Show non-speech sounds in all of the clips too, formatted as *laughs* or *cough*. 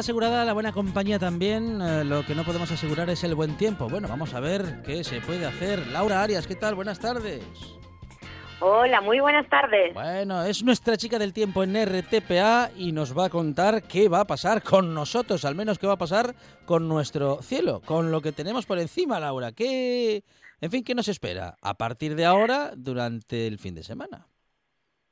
Está asegurada, la buena compañía también. Eh, lo que no podemos asegurar es el buen tiempo. Bueno, vamos a ver qué se puede hacer. Laura Arias, ¿qué tal? Buenas tardes. Hola, muy buenas tardes. Bueno, es nuestra chica del tiempo en RTPA y nos va a contar qué va a pasar con nosotros, al menos qué va a pasar con nuestro cielo, con lo que tenemos por encima, Laura. ¿Qué, en fin, qué nos espera a partir de ahora durante el fin de semana?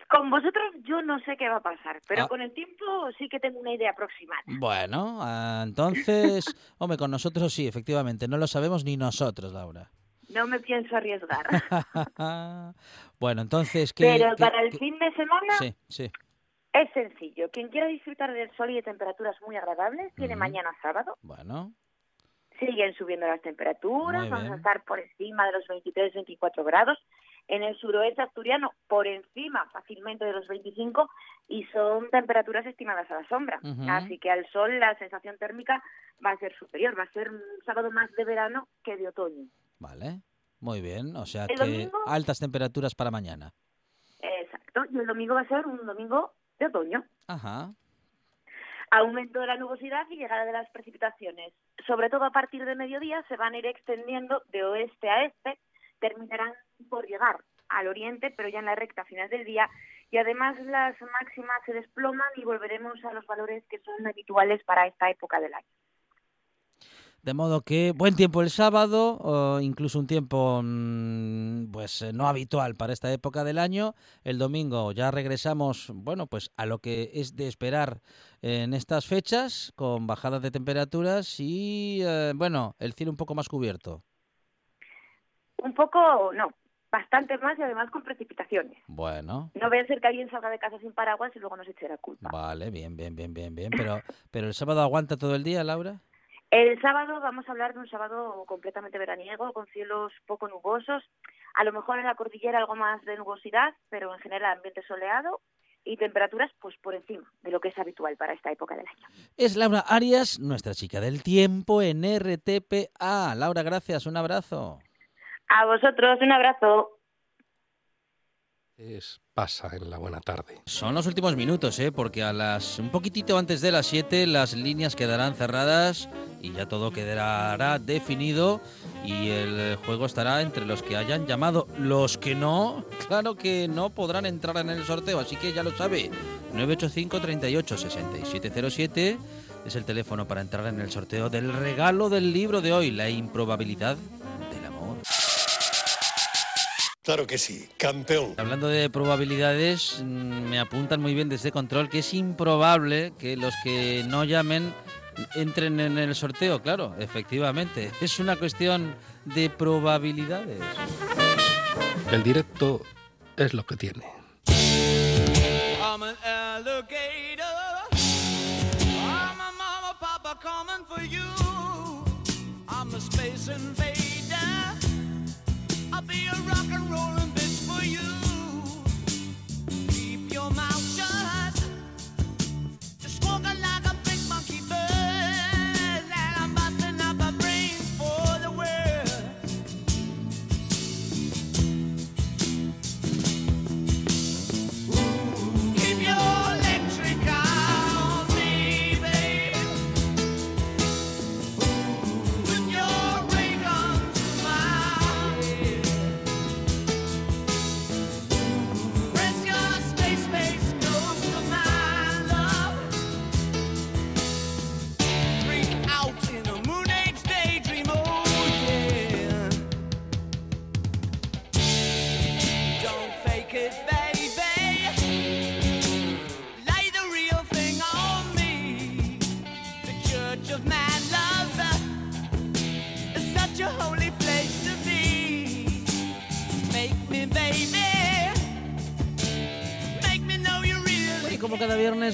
Con vosotros yo no sé qué va a pasar, pero Ah. con el tiempo sí que tengo una idea aproximada. Bueno, ah, entonces, *laughs* hombre, con nosotros sí, efectivamente, no lo sabemos ni nosotros, Laura. No me pienso arriesgar. *laughs* bueno, entonces, ¿qué? pero qué- para el qué- fin de semana Sí, sí. es sencillo. Quien quiera disfrutar del sol y de temperaturas muy agradables, tiene mañana sábado. Bueno, Siguen subiendo las temperaturas, vamos a estar por encima de los 23-24 grados. En el suroeste asturiano, por encima fácilmente de los 25 y son temperaturas estimadas a la sombra. Así que al sol la sensación térmica va a ser superior, va a ser un sábado más de verano que de otoño. vale. Muy bien, o sea ¿El que domingo? altas temperaturas para mañana. Exacto, y el domingo va a ser un domingo de otoño. Ajá. Aumento de la nubosidad y llegada de las precipitaciones. Sobre todo a partir de mediodía se van a ir extendiendo de oeste a este, terminarán por llegar al oriente, pero ya en la recta final del día. Y además las máximas se desploman y volveremos a los valores que son habituales para esta época del año. De modo que buen tiempo el sábado, o incluso un tiempo mm, pues eh, no habitual para esta época del año. El domingo ya regresamos, bueno, pues a lo que es de esperar en estas fechas, con bajadas de temperaturas y eh, bueno, el cielo un poco más cubierto. Un poco, no, bastante más y además con precipitaciones. Bueno, No vaya a ser que alguien salga de casa sin paraguas y luego nos eche la culpa. vale, bien, bien, bien, bien, bien. Pero, *laughs* pero el sábado aguanta todo el día, Laura. El sábado vamos a hablar de un sábado completamente veraniego, con cielos poco nubosos. A lo mejor en la cordillera algo más de nubosidad, pero en general ambiente soleado y temperaturas pues por encima de lo que es habitual para esta época del año. Es Laura Arias, nuestra chica del tiempo en RTPA. Laura, gracias, un abrazo. A vosotros, un abrazo. Es pasa en la buena tarde. Son los últimos minutos, ¿eh? porque a las un poquitito antes de las 7 las líneas quedarán cerradas y ya todo quedará definido y el juego estará entre los que hayan llamado. Los que no, *laughs* claro que no podrán entrar en el sorteo, así que ya lo sabe. 985 38 6707 es el teléfono para entrar en el sorteo del regalo del libro de hoy, La improbabilidad. Claro que sí, campeón. Hablando de probabilidades, mm, me apuntan muy bien desde control que es improbable que los que no llamen entren en el sorteo, claro, efectivamente. *laughs* Es una cuestión de probabilidades. El directo es lo que tiene. I'm an alligator.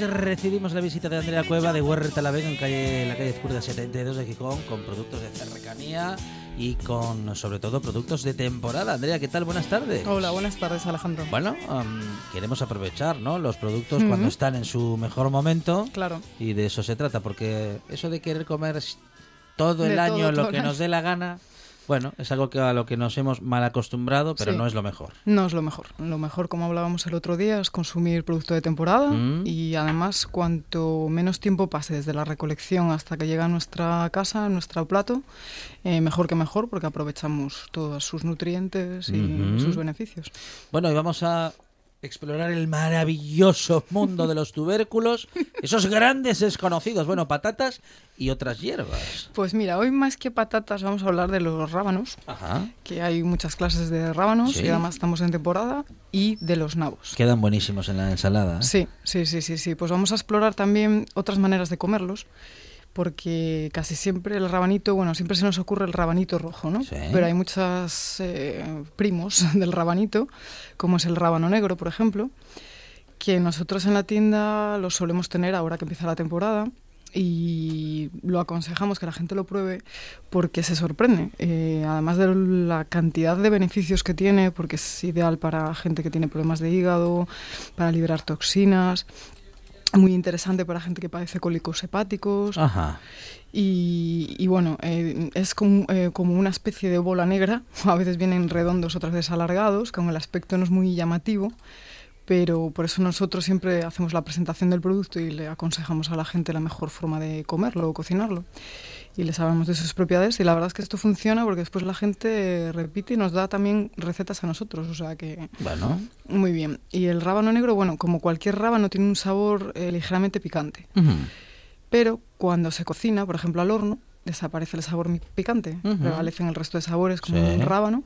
Recibimos la visita de Andrea Cueva de Huerta La Vega en calle, la calle Zurda 72 de Gijón con productos de cercanía y con sobre todo productos de temporada. Andrea, ¿qué tal? Buenas tardes. Hola, buenas tardes, Alejandro. Bueno, am, queremos aprovechar ¿no? los productos Ujú. cuando están en su mejor momento Claro. y de eso se trata, porque eso de querer comer todo el De año todo, lo todo que nos dé la gana, bueno, es algo que a lo que nos hemos mal acostumbrado, pero Sí. no es lo mejor. No es lo mejor. Lo mejor, como hablábamos el otro día, es consumir producto de temporada Mm. y además cuanto menos tiempo pase desde la recolección hasta que llega a nuestra casa, a nuestro plato, eh, mejor que mejor porque aprovechamos todos sus nutrientes y sus beneficios. Bueno, y vamos a explorar el maravilloso mundo de los tubérculos, esos grandes desconocidos, bueno, patatas y otras hierbas. Pues mira, hoy más que patatas vamos a hablar de los rábanos, Ajá. que hay muchas clases de rábanos Sí. y además estamos en temporada, y de los nabos. Quedan buenísimos en la ensalada. ¿eh? Sí, sí, sí, sí, sí. Pues vamos a explorar también otras maneras de comerlos, porque casi siempre el rabanito, bueno, siempre se nos ocurre el rabanito rojo, ¿no? Sí. Pero hay muchos primos *laughs* del rabanito, como es el rábano negro, por ejemplo, que nosotros en la tienda los solemos tener ahora que empieza la temporada y lo aconsejamos que la gente lo pruebe porque se sorprende. Eh, además de la cantidad de beneficios que tiene, porque es ideal para gente que tiene problemas de hígado, para liberar toxinas, muy interesante para gente que padece cólicos hepáticos. Ajá. Y, y bueno, eh, es como, eh, como una especie de bola negra, *laughs* a veces vienen redondos, otras veces alargados, que aun el aspecto no es muy llamativo, pero por eso nosotros siempre hacemos la presentación del producto y le aconsejamos a la gente la mejor forma de comerlo o cocinarlo. Y les hablamos de sus propiedades y la verdad es que esto funciona porque después la gente repite y nos da también recetas a nosotros, o sea que Bueno. muy bien. Y el rábano negro, bueno, como cualquier rábano, tiene un sabor eh, ligeramente picante. Pero cuando se cocina, por ejemplo, al horno, desaparece el sabor picante. Ujú. Prevalecen el resto de sabores como Sí. un rábano,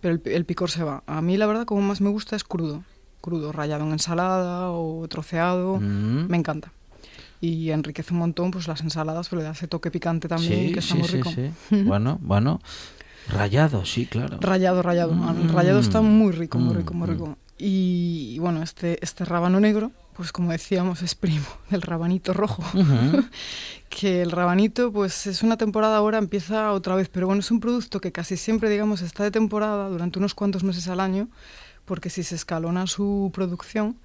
pero el, el picor se va. A mí, la verdad, como más me gusta es crudo. Crudo, rallado en ensalada o troceado. Me encanta. Y enriquece un montón pues las ensaladas, pero le da ese toque picante también, Sí, que está sí, muy rico. sí. Bueno, bueno. Rayado, sí, claro. Mm. El rallado está muy rico, muy Mm, rico, muy mm. rico. Y, y bueno, este, este rábano negro, pues como decíamos, es primo *laughs* del rabanito rojo. *laughs* Que el rabanito, pues es una temporada ahora, empieza otra vez, pero bueno, es un producto que casi siempre, digamos, está de temporada durante unos cuantos meses al año, porque si se escalona su producción,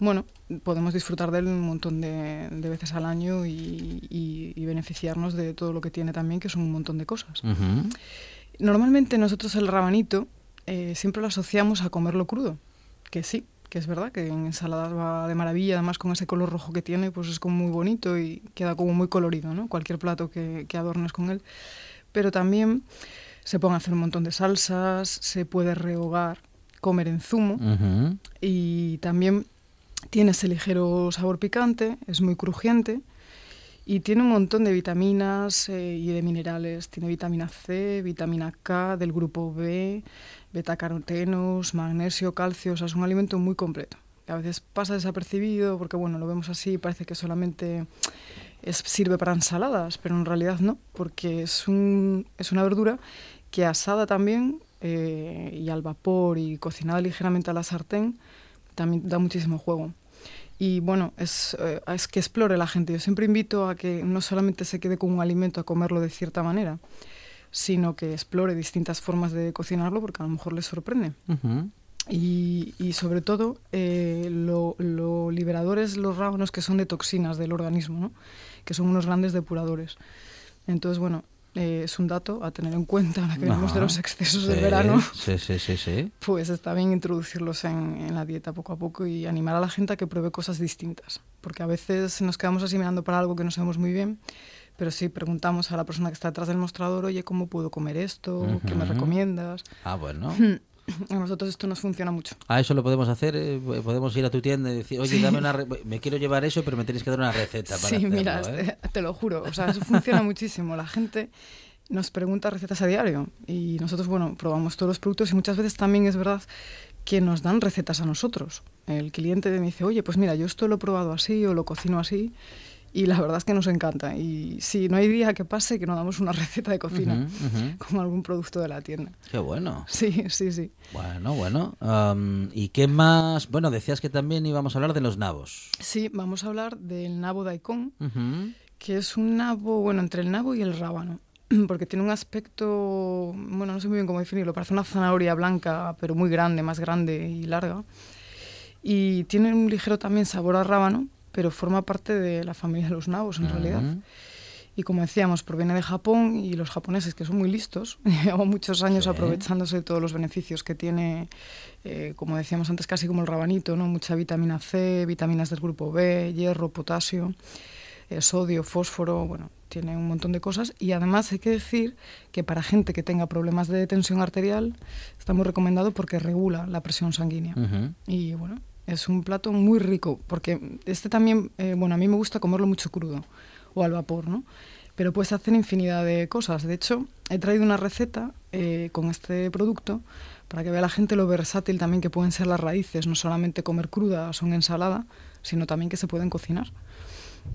bueno, podemos disfrutar de él un montón de, de veces al año y, y- y beneficiarnos de todo lo que tiene también, que son un montón de cosas. Normalmente nosotros el rabanito eh, siempre lo asociamos a comerlo crudo, que sí, que es verdad, que en ensaladas va de maravilla, además con ese color rojo que tiene, pues es como muy bonito y queda como muy colorido, ¿no? Cualquier plato que, que adornes con él. Pero también se pueden hacer un montón de salsas, se puede rehogar, comer en zumo y también tiene ese ligero sabor picante, es muy crujiente y tiene un montón de vitaminas eh, y de minerales. Tiene vitamina C, vitamina K del grupo B, betacarotenos, magnesio, calcio, o sea, es un alimento muy completo. A veces pasa desapercibido porque, bueno, lo vemos así, parece que solamente sirve para ensaladas, pero en realidad no, porque es, un, es una verdura que asada también eh, y al vapor y cocinada ligeramente a la sartén también da muchísimo juego. Y bueno, es, eh, es que explore la gente. Yo siempre invito a que no solamente se quede con un alimento a comerlo de cierta manera, sino que explore distintas formas de cocinarlo porque a lo mejor les sorprende. Y, y sobre todo, eh, lo, lo liberadores los rábanos que son de toxinas del organismo, ¿no? que son unos grandes depuradores. Entonces, bueno, eh, es un dato a tener en cuenta ahora que venimos de Ajá. los excesos Sí, del verano. Sí, sí, sí, sí. Pues está bien introducirlos en, en la dieta poco a poco y animar a la gente a que pruebe cosas distintas. Porque a veces nos quedamos así mirando para algo que no sabemos muy bien, pero si preguntamos a la persona que está detrás del mostrador, oye, ¿cómo puedo comer esto? ¿Qué me recomiendas? Ah, bueno. A nosotros esto nos funciona mucho. Ah, eso lo podemos hacer. eh, podemos ir a tu tienda y decir, oye, dame una. re- Me quiero llevar eso, pero me tenéis que dar una receta para Sí, hacerlo. mira, ¿eh? este- te lo juro, o sea, eso funciona muchísimo. La gente nos pregunta recetas a diario y nosotros, bueno, probamos todos los productos y muchas veces también es verdad que nos dan recetas a nosotros. El cliente me dice, oye, pues mira, yo esto lo he probado así o lo cocino así y la verdad es que nos encanta. Y sí, no hay día que pase que no damos una *laughs* receta de cocina ujú. con algún producto de la tienda. Qué bueno. Sí, sí, sí. Bueno, bueno. Am, ¿Y qué más? Bueno, decías que también íbamos a hablar de los nabos. Sí, vamos a hablar del nabo daikon, que es un nabo, bueno, entre el nabo y el rábano, *clears throat* porque tiene un aspecto, bueno, no sé muy bien cómo definirlo, parece una zanahoria blanca, pero muy grande, más grande y larga. Y tiene un ligero también sabor a rábano, pero forma parte de la familia de los nabos en realidad. Y como decíamos, proviene de Japón y los japoneses, que son muy listos, *laughs* llevan muchos años Sí. aprovechándose de todos los beneficios que tiene, eh, como decíamos antes, casi como el rabanito, ¿no? Mucha vitamina C, vitaminas del grupo B, hierro, potasio, eh, sodio, fósforo, bueno, tiene un montón de cosas. Y además hay que decir que para gente que tenga problemas de tensión arterial, está muy recomendado porque regula la presión sanguínea. Y bueno, es un plato muy rico, porque este también, eh, bueno, a mí me gusta comerlo mucho crudo o al vapor, ¿no? Pero puedes hacer infinidad de cosas. De hecho, he traído una receta eh, con este producto para que vea la gente lo versátil también que pueden ser las raíces, no solamente comer crudas o en ensalada, sino también que se pueden cocinar.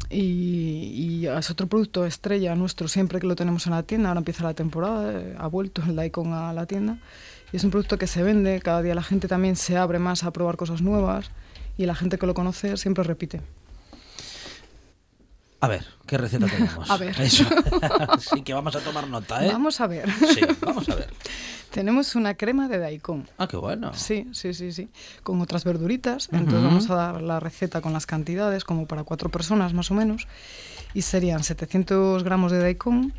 Y, es otro producto estrella nuestro siempre que lo tenemos en la tienda. Ahora empieza la temporada, eh, ha vuelto el daikon a la tienda. Y es un producto que se vende, cada día la gente también se abre más a probar cosas nuevas y la gente que lo conoce siempre repite. A ver, ¿qué receta tenemos? *laughs* A ver. Eso. *laughs* sí, que vamos a tomar nota, ¿eh? Vamos a ver. Sí, vamos a ver. *laughs* tenemos una crema de daikon. Ah, qué bueno. Sí, sí, sí, sí. Con otras verduritas. Entonces Ujú. vamos a dar la receta con las cantidades, como para cuatro personas más o menos. Y serían 700 gramos de daikon,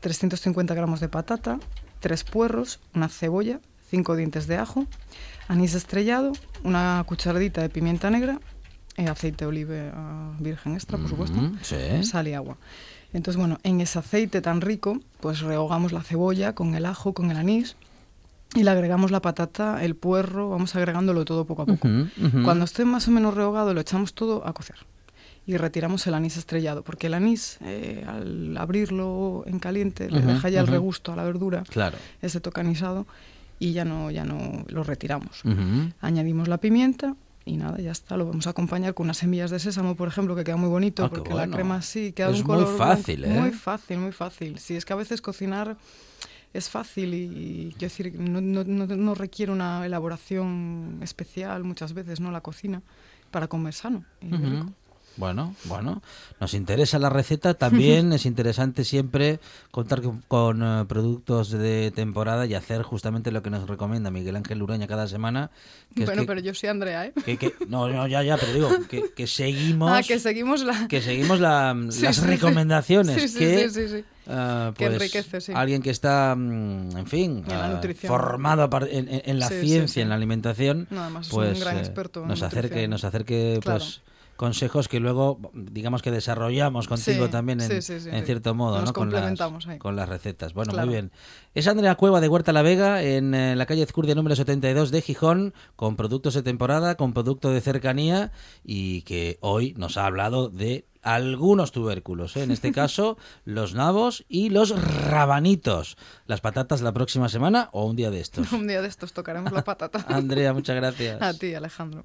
350 gramos de patata, tres puerros, una cebolla, cinco dientes de ajo, anís estrellado, una cucharadita de pimienta negra, eh, aceite de oliva virgen extra, por supuesto, Ujú, sí. sal y agua. Entonces, bueno, en ese aceite tan rico, pues rehogamos la cebolla con el ajo, con el anís y le agregamos la patata, el puerro, vamos agregándolo todo poco a poco. Ujú, ujú. Cuando esté más o menos rehogado, lo echamos todo a cocer y retiramos el anís estrellado, porque el anís, eh, al abrirlo en caliente, le Ujú, deja ya el regusto a la verdura, Claro. ese toque anisado, y ya no, ya no lo retiramos. Añadimos la pimienta y nada, ya está. Lo vamos a acompañar con unas semillas de sésamo, por ejemplo, que queda muy bonito, Ah, porque bueno. la crema sí queda Es un muy color blanco. fácil, ¿eh? Muy fácil, muy fácil. Sí, es que a veces cocinar es fácil y, y, quiero decir, no, no, no, no requiere una elaboración especial muchas veces, ¿no? La cocina, para comer sano y rico. Bueno, bueno, nos interesa la receta. También *laughs* es interesante siempre contar con, con, eh, productos de temporada y hacer justamente lo que nos recomienda Miguel Ángel Ureña cada semana. Que es Bueno, que- pero yo soy Andrea, ¿eh? que- que- no, no, ya, ya, pero digo que, que *laughs* seguimos, Ah, que seguimos la... que seguimos la- *laughs* Sí, las sí, recomendaciones. Sí, sí, que, ah, Que pues, enriquece, sí. alguien que está, mm, en fin, ah, formado en, en- en la Sí, ciencia, sí. en la alimentación, No, además es pues un gran eh, experto en nos acerque, nos acerque, Claro. pues consejos que luego digamos que desarrollamos contigo Sí, también en, sí, sí, sí, en sí. cierto modo Nos ¿no? con, las, con recetas bueno Claro. muy bien es Andrea Cueva de Huerta La Vega en eh, la calle Ezcurdia número 72 de Gijón con productos de temporada con producto de cercanía y que hoy nos ha hablado de algunos tubérculos, ¿eh? en este *laughs* caso los nabos y los rabanitos. Las patatas la próxima semana o un día de estos. Un día de estos tocaremos la patata. *laughs* Andrea, muchas gracias. A ti, Alejandro.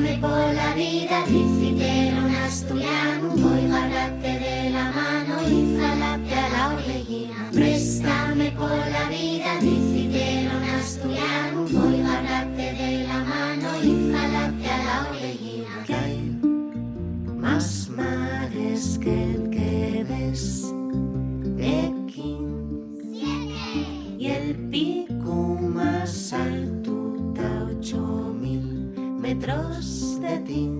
Préstame pola vida, dicitero un asturiano Voy garrate de la mano y falate a la orellina Préstame pola vida, dicitero un asturiano Voy garrate de la mano y falate a la orellina Que hay más mares que el de ti.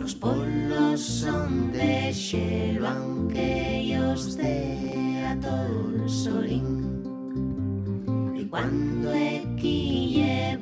Los polos son de hielo, aunque ellos de atol solín. Y cuando equille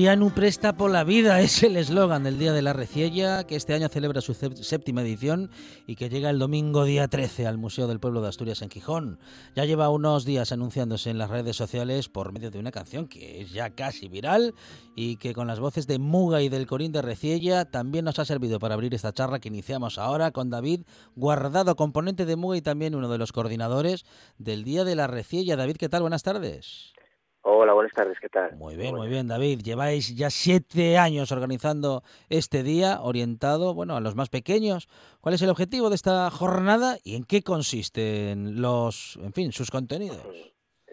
Asturiano presta por la vida *laughs* es el eslogan del Día de la Reciella, que este año celebra su séptima edición y que llega el domingo día 13 al Museo del Pueblo de Asturias en Gijón. Ya lleva unos días anunciándose en las redes sociales por medio de una canción que es ya casi viral y que con las voces de Muga y del Corín de Reciella también nos ha servido para abrir esta charla que iniciamos ahora con David Guardado, componente de Muga y también uno de los coordinadores del Día de la Reciella. David, ¿qué tal? Buenas tardes. Hola, buenas tardes, ¿qué tal? Muy bien, muy bien, David. Lleváis ya siete años organizando este día orientado, bueno, a los más pequeños. ¿Cuál es el objetivo de esta jornada y en qué consisten los, en fin, sus contenidos?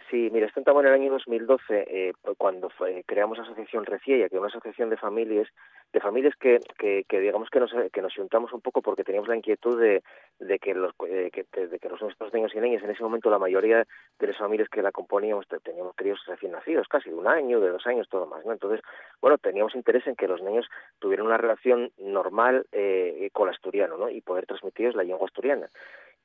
Sí, mira, estaba en el año 2012, eh, cuando fue, creamos la asociación Reciella, que es una asociación de familias, de familias que, que, digamos que nos, que nos juntamos un poco porque teníamos la inquietud de, de que los eh, de que los nuestros niños y niñas en ese momento la mayoría de las familias que la componíamos teníamos críos recién nacidos, casi de un año, de dos años, todo más, ¿no? Entonces, bueno, teníamos interés en que los niños tuvieran una relación normal eh, con el asturiano, ¿no? Y poder transmitirles la lengua asturiana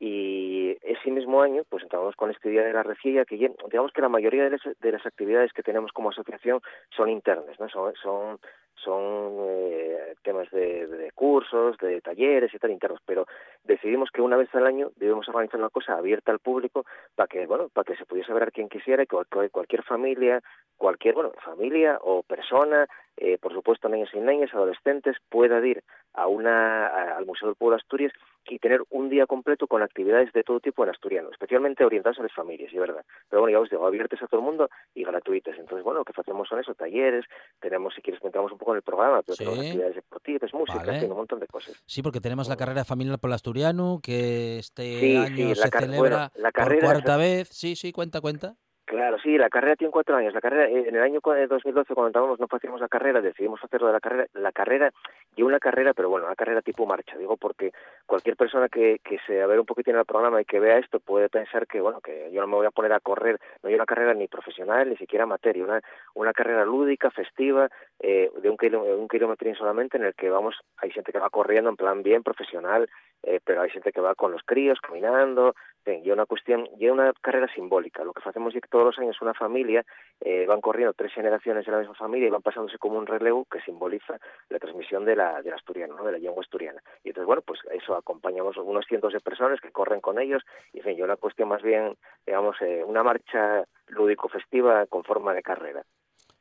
y ese mismo año pues entramos con este día de la recilla que digamos que la mayoría de las, de las actividades que tenemos como asociación son internas no son son eh, temas de, de, cursos, de talleres y tal internos, pero decidimos que una vez al año debemos organizar una cosa abierta al público para que, bueno, para que se pudiese ver a quien quisiera que cualquier familia, cualquier, bueno, familia o persona, eh, por supuesto niños y niñas, adolescentes, pueda ir a una, al Museo del Pueblo de Asturias y tener un día completo con actividades de todo tipo en asturiano, especialmente orientadas a las familias, y verdad. Pero bueno, ya os digo, abiertas a todo el mundo y gratuitas. Entonces, bueno, lo que hacemos son eso, talleres, tenemos, si quieres, entramos un poco en el programa, pero Sí. tenemos actividades deportivas, música, Vale. en fin, un montón de cosas. Sí, porque tenemos la carrera familiar por el asturiano, que este Sí, año sí, se car- celebra bueno, la por carrera cuarta se- vez. Sí, sí, cuenta, cuenta. Claro, sí, la carrera tiene cuatro años. La carrera, eh, en el año cua- de 2012, cuando estábamos, no hacíamos la carrera, decidimos hacerlo de la carrera. La carrera, y una carrera, pero bueno, una carrera tipo marcha, digo, porque cualquier persona que, que se a ver un poquitín el programa y que vea esto puede pensar que, bueno, que yo no me voy a poner a correr, no hay una carrera ni profesional, ni siquiera amateur, una, una carrera lúdica, festiva, eh, de un, kilo, un kilometrín solamente, en el que vamos, hay gente que va corriendo en plan bien profesional, eh, pero hay gente que va con los críos, caminando, y una cuestión, y una carrera simbólica. Lo que hacemos es todos los años una familia eh, van corriendo tres generaciones de la misma familia y van pasándose como un relevo que simboliza la transmisión de la del asturiano, ¿no? de la lengua asturiana. Y entonces, bueno, pues eso acompañamos unos cientos de personas que corren con ellos y, en fin, yo una cuestión más bien, digamos, eh, una marcha lúdico-festiva con forma de carrera.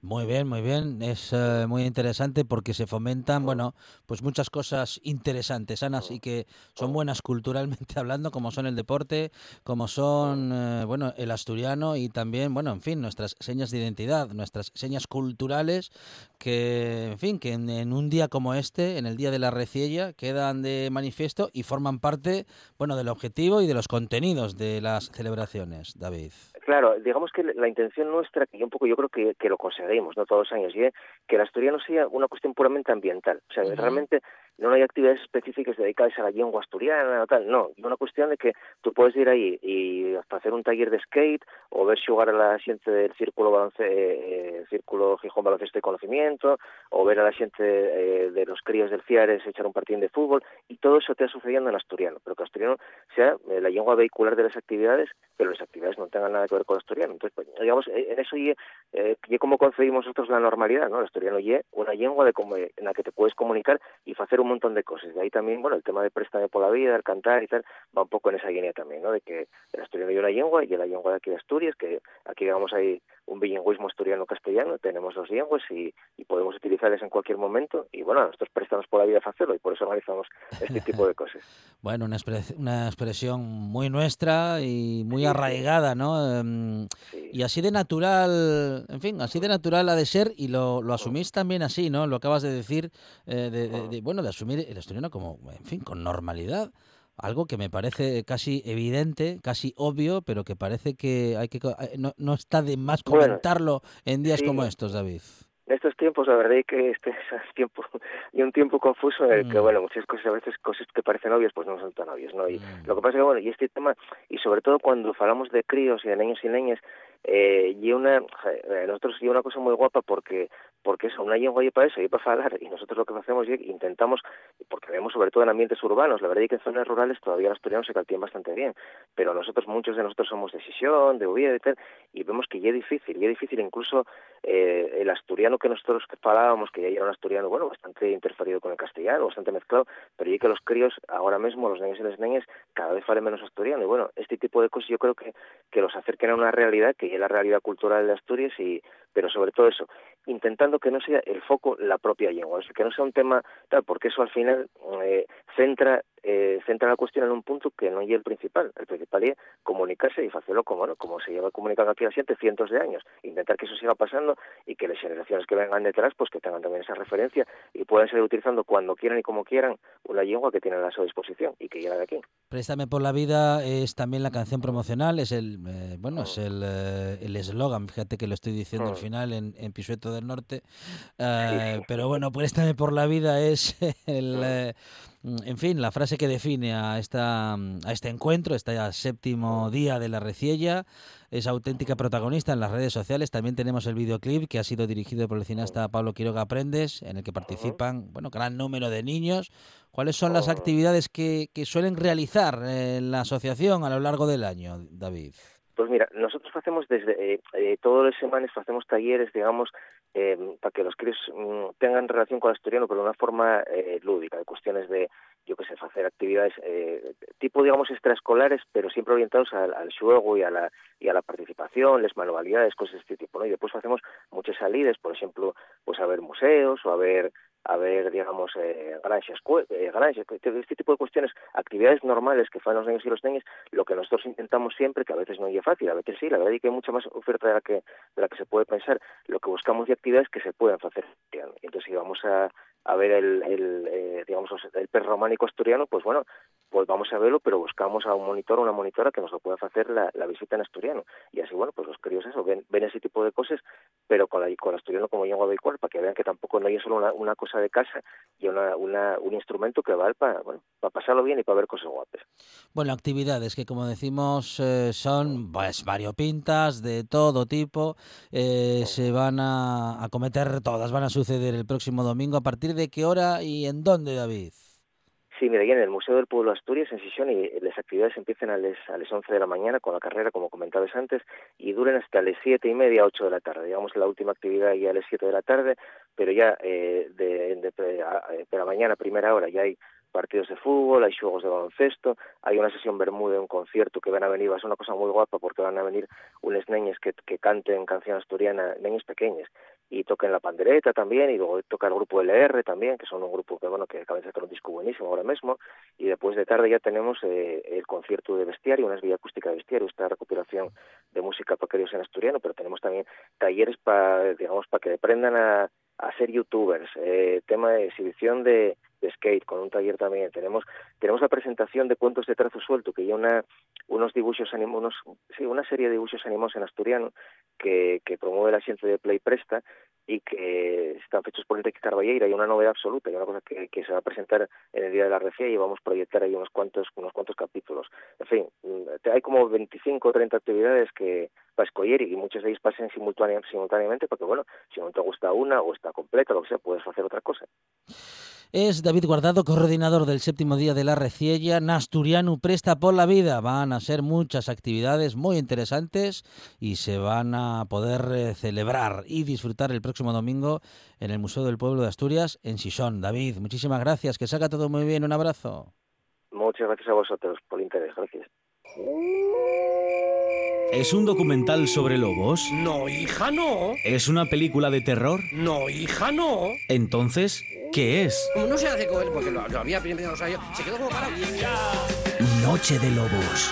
Muy bien, muy bien. Es eh, muy interesante porque se fomentan, bueno, pues muchas cosas interesantes, sanas y que son buenas culturalmente *laughs* hablando, como son el deporte, como son, eh, bueno, el asturiano y también, bueno, en fin, nuestras señas de identidad, nuestras señas culturales que, en fin, que en, en un día como este, en el Día de la Reciella, quedan de manifiesto y forman parte, bueno, del objetivo y de los contenidos de las celebraciones, David. Claro, digamos que la intención nuestra, que yo un poco yo creo que, que lo conseguimos, ¿no? Todos los años, y es que el asturiano sea una cuestión puramente ambiental. O sea, realmente no hay actividades específicas dedicadas a la lengua asturiana o tal, no. Es una cuestión de que tú puedes ir ahí y hasta hacer un taller de skate o ver jugar a la gente del círculo balonce, eh, círculo Gijón Baloncesto y Conocimiento o ver a la gente eh, de los críos del Ciares echar un partido de fútbol y todo eso te va sucediendo en asturiano, pero que asturiano sea eh, la lengua vehicular de las actividades, pero las actividades no tengan nada que ver con asturiano. Entonces, pues, digamos, eh, en eso y eh, y como concebimos nosotros la normalidad, ¿no? El asturiano y una lengua de en la que te puedes comunicar y hacer un montón de cosas. De ahí también, bueno, el tema de préstame por la vida, el cantar y tal, va un poco en esa línea también, ¿no? De que el asturiano y una lengua y la lengua de aquí de Asturias, que aquí, digamos, hay un bilingüismo asturiano-castellano, tenemos dos lenguas y, y podemos utilizarlas en cualquier momento y, bueno, nosotros prestamos por la vida hacerlo y por eso organizamos este *laughs* tipo de cosas. Bueno, una, expre- una expresión muy nuestra y muy arraigada, ¿no? Em, Y así de natural, en fin, así de natural ha de ser y lo, lo asumís también así, ¿no? Lo acabas de decir, eh, de, de- de- bueno, de asumir el asturiano como, en fin, con normalidad. Algo que me parece casi evidente, casi obvio, pero que parece que hay que eh, no, no está de más Bueno, comentarlo en días sí. como estos, David. En estos tiempos, la verdad es que este es tiempo y un tiempo confuso en el que, Mm. bueno, muchas cosas, a veces cosas que parecen obvias, pues no son tan obvias, ¿no? Y Mm. lo que pasa es que, bueno, y este tema, y sobre todo cuando hablamos de críos y de niños y niñas, eh, y una eh, nosotros y una cosa muy guapa porque porque eso, una lengua y para eso y para hablar y nosotros lo que hacemos es intentamos porque vemos sobre todo en ambientes urbanos la verdad es que en zonas rurales todavía los asturianos se caltían bastante bien pero nosotros muchos de nosotros somos de Sisión, de Oviedo y tal y vemos que ya es difícil ya es difícil incluso eh, el asturiano que nosotros hablábamos que ya era un asturiano bueno bastante interferido con el castellano bastante mezclado pero ya que los críos ahora mismo los niños y las niñas cada vez falen menos asturiano. Y bueno este tipo de cosas yo creo que que los acerquen a una realidad que es la realidad cultural de Asturias y pero sobre todo eso intentando que no sea el foco la propia lengua, que no sea un tema tal, porque eso al final eh, centra eh, centra la cuestión en un punto que no es el principal. El principal es comunicarse y hacerlo como, ¿no? como se lleva comunicando aquí a siete cientos de años. Intentar que eso siga pasando y que las generaciones que vengan detrás pues que tengan también esa referencia y puedan seguir utilizando cuando quieran y como quieran una lengua que tienen a su disposición y que llega de aquí. Préstame por la vida es también la canción promocional, es el eh, bueno, es el eh, el eslogan, fíjate que lo estoy diciendo al mm. final en, en Pisueto del Norte. pero bueno, Préstame por la vida es *laughs* el. Mm, en fin, la frase que define a, esta, mm, a este encuentro, este séptimo día de la Reciella, es auténtica protagonista en las redes sociales. También tenemos el videoclip que ha sido dirigido por el cineasta Pablo Quiroga Prendes, en el que participan, bueno, gran número de niños. ¿Cuáles son las actividades que, que suelen realizar en la asociación a lo largo del año, David? Pues mira, nosotros hacemos desde eh, eh, todas las semanas hacemos talleres, digamos, eh, para que los críos mm, tengan relación con el asturiano, pero de una forma eh, lúdica, de cuestiones de, yo qué sé, hacer actividades eh, tipo, digamos, extraescolares, pero siempre orientados al, al juego y a la y a la participación, las manualidades, cosas de este tipo, ¿no? Y después hacemos muchas salidas, por ejemplo, pues a ver museos o a ver a ver, digamos, eh, granjas, eh, este tipo de cuestiones, actividades normales que fan los niños y los niñas, lo que nosotros intentamos siempre, que a veces no es fácil, a veces sí, la verdad es que hay mucha más oferta de la que, de la que se puede pensar, lo que buscamos de actividades que se puedan hacer. Entonces, si vamos a, a ver el, el eh, digamos el perro románico asturiano pues bueno pues vamos a verlo pero buscamos a un monitor o una monitora que nos lo pueda hacer la, la, visita en asturiano. Y así bueno pues los críos eso ven, ven ese tipo de cosas pero con, la, con el asturiano como lengua vehicular para que vean que tampoco no es solo una, una cosa de casa y una, una, un instrumento que vale para bueno para pasarlo bien y para ver cosas guapas. Bueno actividades que como decimos eh, son pues variopintas de todo tipo eh, se van a, a cometer todas van a suceder el próximo domingo a partir de qué hora y en dónde, David? Sí, mira, en el Museo del Pueblo de Asturias, en Sisión, y las actividades empiezan a las, a las 11 de la mañana con la carrera, como comentabas antes, y duran hasta las siete y media, 8 de la tarde. Digamos, la última actividad ya a las 7 de la tarde, pero ya eh, de, de, la mañana, primera hora, ya hay partidos de fútbol, hay juegos de baloncesto, hay una sesión bermuda, un concierto que van a venir, va a ser una cosa muy guapa porque van a venir unas niñas que, que canten canción asturiana, niñas pequeñas, y toquen la pandereta también, y luego toca el grupo LR también, que son un grupo que bueno que acaban de sacar un disco buenísimo ahora mismo, y después de tarde ya tenemos eh, el concierto de bestiario, una vía acústica de bestiario, esta recopilación de música para queridos en asturiano, pero tenemos también talleres para, digamos, para que aprendan a, a ser youtubers, eh, tema de exhibición de, de skate con un taller también. Tenemos tenemos la presentación de cuentos de trazo suelto que ya una unos dibujos sí una serie de dibujos animados en asturiano que, que promueve la ciencia de Play Presta y que están fechos por Enrique Carballeira y una novedad absoluta y una cosa que, se va a presentar en el día de la RCA y vamos a proyectar ahí unos cuantos unos cuantos capítulos en fin mm, hay como 25 o 30 actividades que para escoger y muchas de ellas pasen simultáneamente porque bueno si no te gusta una o está completa lo que sea puedes hacer otra cosa es David Guardado, coordinador del séptimo día de la Reciella. Nasturiano presta por la vida. Van a ser muchas actividades muy interesantes y se van a poder eh, celebrar y disfrutar el próximo domingo en el Museo del Pueblo de Asturias en Sison. David, muchísimas gracias. Que salga todo muy bien. Un abrazo. Muchas gracias a vosotros por el interés. Gracias. ¿Es un documental sobre lobos? No, hija, no. ¿Es una película de terror? No, hija, no. Entonces, ¿qué es? Como no se hace con él, porque lo, lo había primero, o sea, yo, se quedó como parado. Noche de Lobos.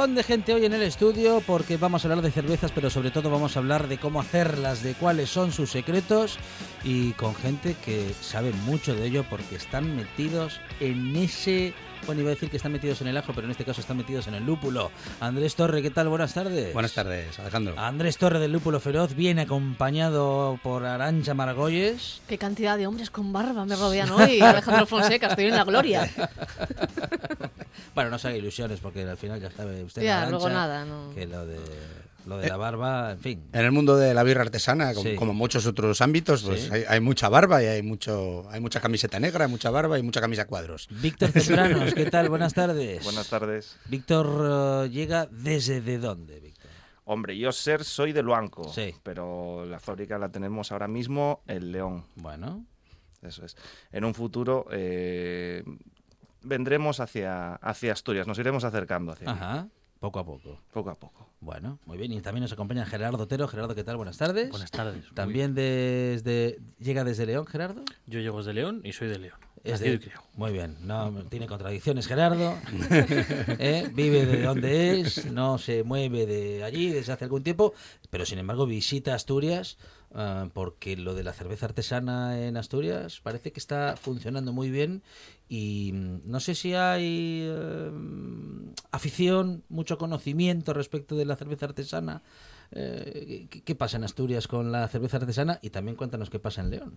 Montón de gente hoy en el estudio porque vamos a hablar de cervezas, pero sobre todo vamos a hablar de cómo hacerlas, de cuáles son sus secretos y con gente que sabe mucho de ello porque están metidos en ese bueno, iba a decir que están metidos en el ajo, pero en este caso están metidos en el lúpulo. Andrés Torre, ¿qué tal? Buenas tardes. Buenas tardes, Alejandro. Andrés Torre del Lúpulo Feroz viene acompañado por Arancha Margolles. Qué cantidad de hombres con barba me rodean hoy, Alejandro Fonseca, estoy en la gloria. *laughs* bueno, no se haga ilusiones porque al final ya sabe usted, Ya, luego nada, no. que lo de, lo de la barba, en fin. En el mundo de la birra artesana, como, Sí. como muchos otros ámbitos, pues Sí. hay, hay mucha barba y hay mucho, hay mucha camiseta negra, hay mucha barba y mucha camisa a cuadros. Víctor Cebranos, ¿qué tal? Buenas *laughs* tardes. Buenas tardes. Víctor eh, llega desde de dónde, Víctor? Hombre, yo ser soy de Luanco, Sí. pero la fábrica la tenemos ahora mismo en León. Bueno. Eso es. En un futuro eh, vendremos hacia, hacia Asturias, nos iremos acercando hacia allí, Ajá, poco a poco. poco a poco. Bueno, muy bien. Y también nos acompaña Gerardo Otero. Gerardo, ¿qué tal? Buenas tardes. Buenas tardes. También desde... ¿Llega desde León, Gerardo? Yo llego desde León y soy de León. Es de-. Muy bien, no tiene contradicciones Gerardo, *laughs* ¿eh? vive de donde es, no se mueve de allí desde hace algún tiempo, pero sin embargo visita Asturias ah, porque lo de la cerveza artesana en Asturias parece que está funcionando muy bien y mm, no sé si hay eh, afición, mucho conocimiento respecto de la cerveza artesana. Eh, ¿qué, qué pasa en Asturias con la cerveza artesana? Y también cuéntanos qué pasa en León.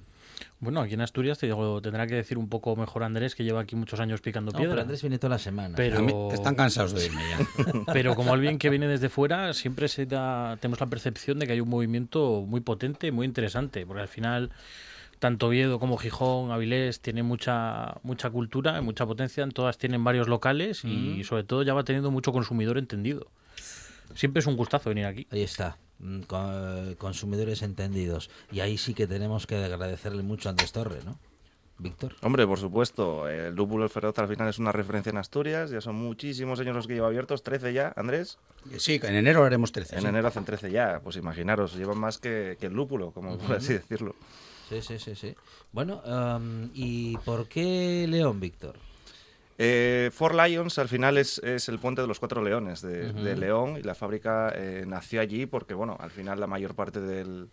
Bueno, aquí en Asturias te digo, tendrá que decir un poco mejor Andrés, que lleva aquí muchos años picando No, piedra. pero Andrés viene toda la semana. Pero- A mí están cansados de irme ya. *laughs* Pero como alguien que viene desde fuera, siempre se da, tenemos la percepción de que hay un movimiento muy potente, muy interesante, porque al final tanto Oviedo como Gijón, Avilés tienen mucha mucha cultura, mucha potencia, todas tienen varios locales y Mm. sobre todo ya va teniendo mucho consumidor entendido. Siempre es un gustazo venir aquí. Ahí está, mm, co- consumidores entendidos. Y ahí sí que tenemos que agradecerle mucho a Andrés Torre, ¿no? Víctor. Hombre, por supuesto, el lúpulo El feroz al final es una referencia en Asturias, ya son muchísimos años los que lleva abiertos, 13 ya, Andrés. Sí, en enero haremos 13. En sí. enero hacen 13 ya, pues imaginaros, llevan más que, que el lúpulo, como por así decirlo. Sí, sí, sí, sí. Bueno, am, ¿y por qué León, Víctor? Eh, Four Lions al final es, es el puente de los cuatro leones de, de León y la fábrica eh, nació allí porque, bueno, al final la mayor parte del,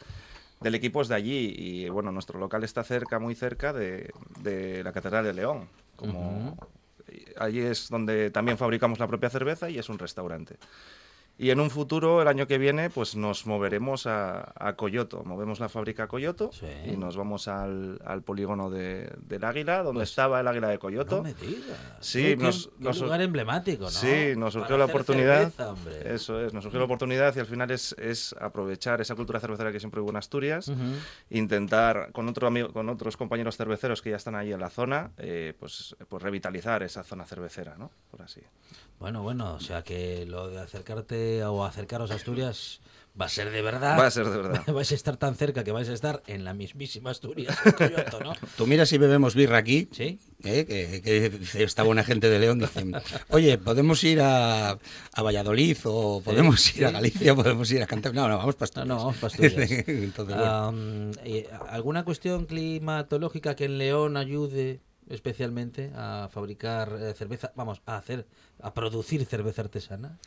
del equipo es de allí y, bueno, nuestro local está cerca, muy cerca de, de la Catedral de León. Como, Allí es donde también fabricamos la propia cerveza y es un restaurante. Y en un futuro, el año que viene, pues nos moveremos a, a Coyoto. Movemos la fábrica a Coyoto y nos vamos al, al polígono de, del Águila, donde estaba el Águila de Coyoto. Pues No me digas. Sí, Qué- nos, qué nos- lugar emblemático, ¿no? Sí, nos surgió Para la oportunidad. cerveza. Eso es, nos surgió la oportunidad y al final es, es aprovechar esa cultura cervecera que siempre hubo en Asturias, intentar con otro amigo, con otros compañeros cerveceros que ya están ahí en la zona, eh, pues, pues revitalizar esa zona cervecera, ¿no? Por así. Bueno, bueno, o sea que lo de acercarte o acercaros a Asturias va a ser de verdad. Va a ser de verdad. *laughs* vais a estar tan cerca que vais a estar en la mismísima Asturias, en Coyoto, ¿no? *laughs* Tú mira si bebemos birra aquí, ¿Sí? ¿eh? que, que esta buena gente de León, dicen, oye, podemos ir a, a Valladolid o podemos Sí, ir a. Galicia, podemos ir a Cantabria. No, no, vamos para No, Asturias. no, vamos para Asturias. *laughs* Entonces, bueno. Am, eh, ¿Alguna cuestión climatológica que en León ayude especialmente a fabricar eh, cerveza? Vamos, a hacer, a producir cerveza artesana.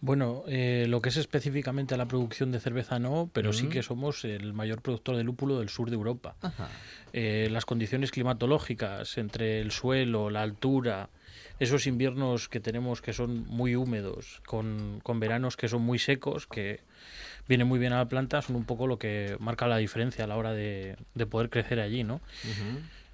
Bueno, eh, lo que es específicamente a la producción de cerveza no, pero sí que somos el mayor productor de lúpulo del sur de Europa. Eh, las condiciones climatológicas entre el suelo, la altura, esos inviernos que tenemos que son muy húmedos, con, con veranos que son muy secos, que vienen muy bien a la planta, son un poco lo que marca la diferencia a la hora de, de poder crecer allí, ¿no?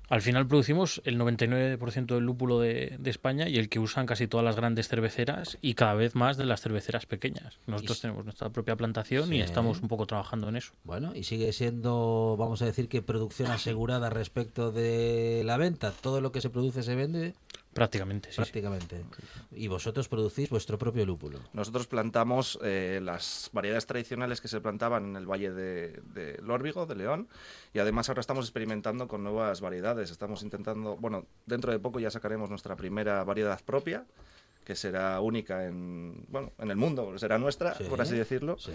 Al final producimos el 99% del lúpulo de, de España y el que usan casi todas las grandes cerveceras y cada vez más de las cerveceras pequeñas. Nosotros Y- tenemos nuestra propia plantación y estamos un poco trabajando en eso. Bueno, y sigue siendo, vamos a decir que producción asegurada respecto de la venta. Todo lo que se produce se vende. Prácticamente, sí. sí. Prácticamente. Y vosotros producís vuestro propio lúpulo. Nosotros plantamos eh, las variedades tradicionales que se plantaban en el Valle de, de Lórbigo, de León, y además ahora estamos experimentando con nuevas variedades. Estamos intentando, bueno, dentro de poco ya sacaremos nuestra primera variedad propia, que será única en, bueno, en el mundo, será nuestra, Sí, por así decirlo. sí.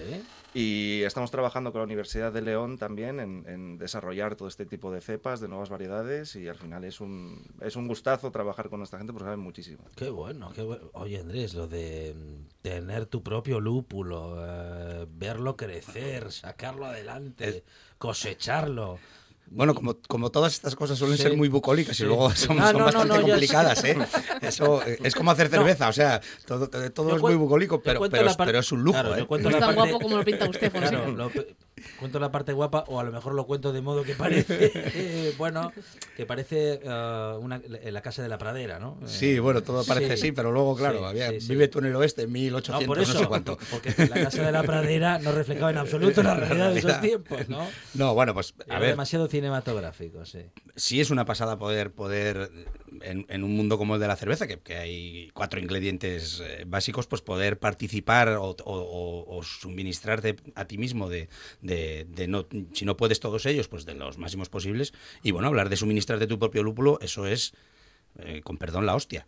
Y estamos trabajando con la Universidad de León también en, en desarrollar todo este tipo de cepas, de nuevas variedades, y al final es un, es un gustazo trabajar con esta gente porque saben muchísimo. Qué bueno, qué bueno. Oye, Andrés, lo de mm, tener tu propio lúpulo, eh, verlo crecer, sacarlo adelante, cosecharlo. Bueno, como, como todas estas cosas suelen Sí. ser muy bucólicas Sí. y luego son, Ah, son no, no, bastante no, complicadas. ¿eh? Eso *laughs* eh, es como hacer No. cerveza, o sea, todo, todo es muy bucólico, pero, pero, es- par- pero es un lujo, Claro, ¿eh? yo cuento No la es tan parte- guapo como lo pinta usted, Fonseca. Claro, lo pe- cuento la parte guapa o a lo mejor lo cuento de modo que parece, eh, *laughs* bueno, que parece eh, una, la casa de la pradera, ¿no? Sí, bueno, todo parece sí. así, pero luego, claro, Sí, había- sí, vive tú en el oeste, en 1800, No, por no eso, sé cuánto. porque la casa de la pradera no reflejaba en absoluto la *laughs* realidad de esos tiempos, ¿no? No, bueno, pues a Era ver, demasiado cinematográfico, sí. sí es una pasada poder, poder en, en un mundo como el de la cerveza, que, que hay cuatro ingredientes eh, básicos, pues poder participar o, o- o- o suministrarte a ti mismo de, de- de no, si no puedes todos ellos, pues de los máximos posibles. Y bueno, hablar de suministrarte tu propio lúpulo, eso es... eh, con perdón, la hostia.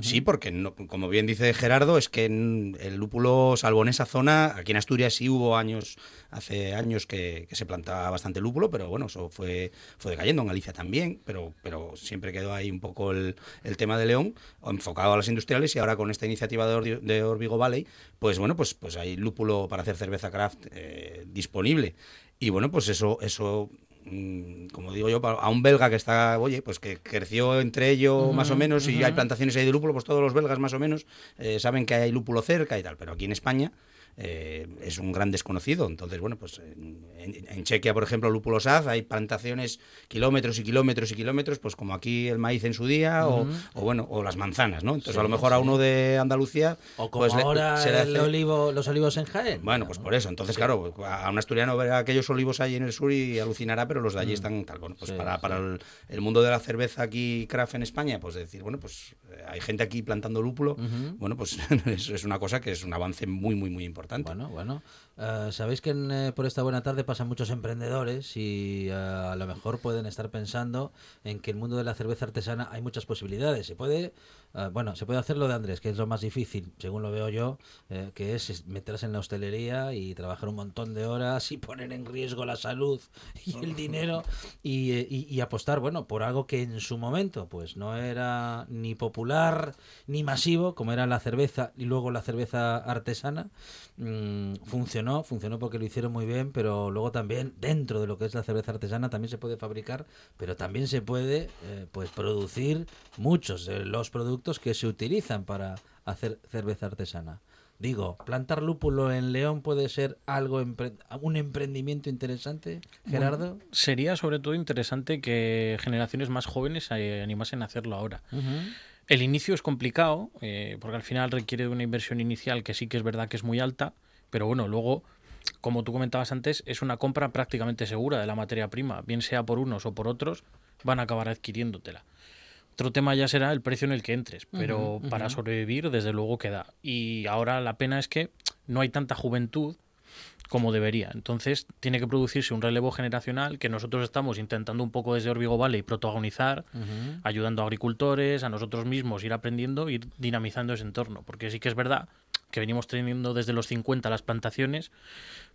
Sí, porque no, como bien dice Gerardo, es que en el lúpulo, salvo en esa zona, aquí en Asturias sí hubo años, hace años que, que se plantaba bastante lúpulo, pero bueno, eso fue, fue decayendo, en Galicia también, pero, pero siempre quedó ahí un poco el, el tema de León, enfocado a las industriales, y ahora con esta iniciativa de, Orbigo Valley, pues bueno, pues, pues hay lúpulo para hacer cerveza craft eh, disponible. Y bueno, pues eso, eso como digo yo, a un belga que está, oye, pues que creció entre ellos más o menos y hay plantaciones ahí de lúpulo, pues todos los belgas más o menos eh, saben que hay lúpulo cerca y tal, pero aquí en España eh, es un gran desconocido. Entonces, bueno, pues en, en- Chequia, por ejemplo, lúpulo Saz, hay plantaciones kilómetros y kilómetros y kilómetros, pues como aquí el maíz en su día o- bueno, o las manzanas, ¿no? Entonces, Sí, a lo mejor a uno de Andalucía O como pues le- ahora se le el hace- olivo, los olivos en Jaén. bueno, pues por eso. Entonces, claro, a un asturiano verá aquellos olivos ahí en el sur y alucinará, pero los de allí Mm. están tal. Bueno, pues para, para el, el mundo de la cerveza aquí, craft en España, pues decir, bueno, pues eh, hay gente aquí plantando lúpulo. Bueno, pues *laughs* eso es una cosa que es un avance muy, muy, muy importante. Bueno, bueno. Eh, Sabéis que en, eh, por esta buena tarde pasan muchos emprendedores y eh, a lo mejor pueden estar pensando en que el mundo de la cerveza artesana hay muchas posibilidades. Se puede, eh, bueno, se puede hacer lo de Andrés, que es lo más difícil, según lo veo yo, eh, que es meterse en la hostelería y trabajar un montón de horas y poner en riesgo la salud y el dinero y, eh, y apostar, bueno, por algo que en su momento pues no era ni popular ni masivo, como era la cerveza y luego la cerveza artesana. Mm, funcionó, funcionó porque lo hicieron muy bien, pero luego también dentro de lo que es la cerveza artesana también se puede fabricar, pero también se puede eh, pues producir muchos de los productos que se utilizan para hacer cerveza artesana. Digo, plantar lúpulo en León puede ser algo empre- un emprendimiento interesante, Gerardo. Bueno, sería sobre todo interesante que generaciones más jóvenes se animasen a hacerlo ahora. El inicio es complicado, eh, porque al final requiere de una inversión inicial que sí que es verdad que es muy alta, pero bueno, luego, como tú comentabas antes, es una compra prácticamente segura de la materia prima, bien sea por unos o por otros, van a acabar adquiriéndotela. Otro tema ya será el precio en el que entres, pero para sobrevivir, desde luego queda. Y ahora la pena es que no hay tanta juventud como debería. Entonces tiene que producirse un relevo generacional que nosotros estamos intentando un poco desde Orbigo Valley protagonizar, ayudando a agricultores, a nosotros mismos, ir aprendiendo, ir dinamizando ese entorno. Porque sí que es verdad que venimos teniendo desde los 50 las plantaciones,